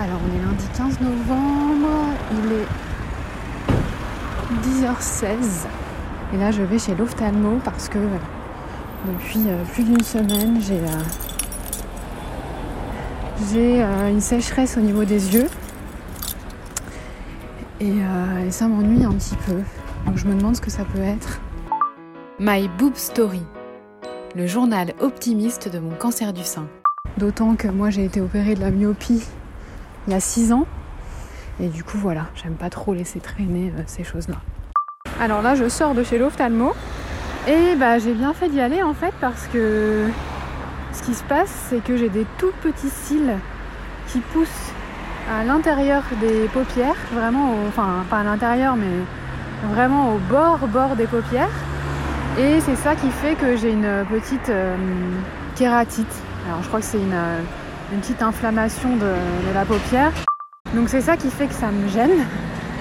Alors on est lundi 15 novembre, il est 10h16 et là je vais chez l'ophtalmo parce que depuis euh, plus d'une semaine j'ai euh, j'ai euh, une sécheresse au niveau des yeux et, et ça m'ennuie un petit peu. Donc je me demande ce que ça peut être. My Boob Story, le journal optimiste de mon cancer du sein. D'autant que moi j'ai été opérée de la myopie il y a 6 ans. Et du coup voilà, j'aime pas trop laisser traîner euh, ces choses-là. Alors là je sors de chez l'ophtalmo et bah j'ai bien fait d'y aller en fait parce que ce qui se passe c'est que j'ai des tout petits cils qui poussent à l'intérieur des paupières, vraiment au, enfin pas à l'intérieur mais vraiment au bord bord des paupières. Et c'est ça qui fait que j'ai une petite euh, kératite. Alors je crois que c'est une, euh, une petite inflammation de, la paupière. Donc c'est ça qui fait que ça me gêne.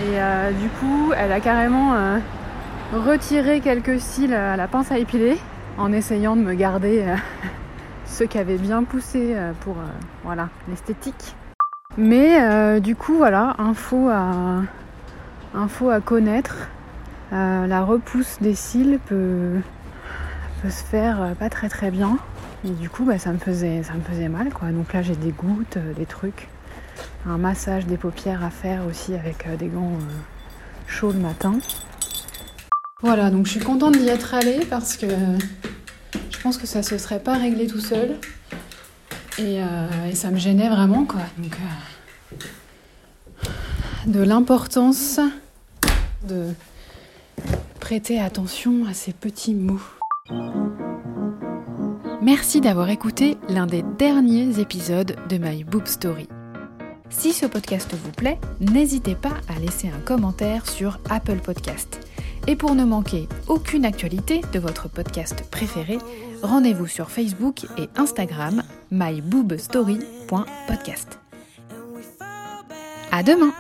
Et euh, du coup, elle a carrément euh, retiré quelques cils à la pince à épiler en essayant de me garder euh, ceux qui avaient bien poussé pour voilà l'esthétique. Mais du coup, voilà, info à, à connaître. La repousse des cils peut, peut se faire pas très très bien. Et du coup, bah, ça, me faisait, ça me faisait mal. Quoi. Donc là, j'ai des gouttes, euh, des trucs. Un massage des paupières à faire aussi avec euh, des gants euh, chauds le matin. Voilà, donc je suis contente d'y être allée parce que je pense que ça se serait pas réglé tout seul. Et, et ça me gênait vraiment, quoi. Donc, de l'importance de prêter attention à ces petits mots. Merci d'avoir écouté l'un des derniers épisodes de My Boob Story. Si ce podcast vous plaît, n'hésitez pas à laisser un commentaire sur Apple Podcast. Et pour ne manquer aucune actualité de votre podcast préféré, rendez-vous sur Facebook et Instagram myboobstory.podcast. À demain!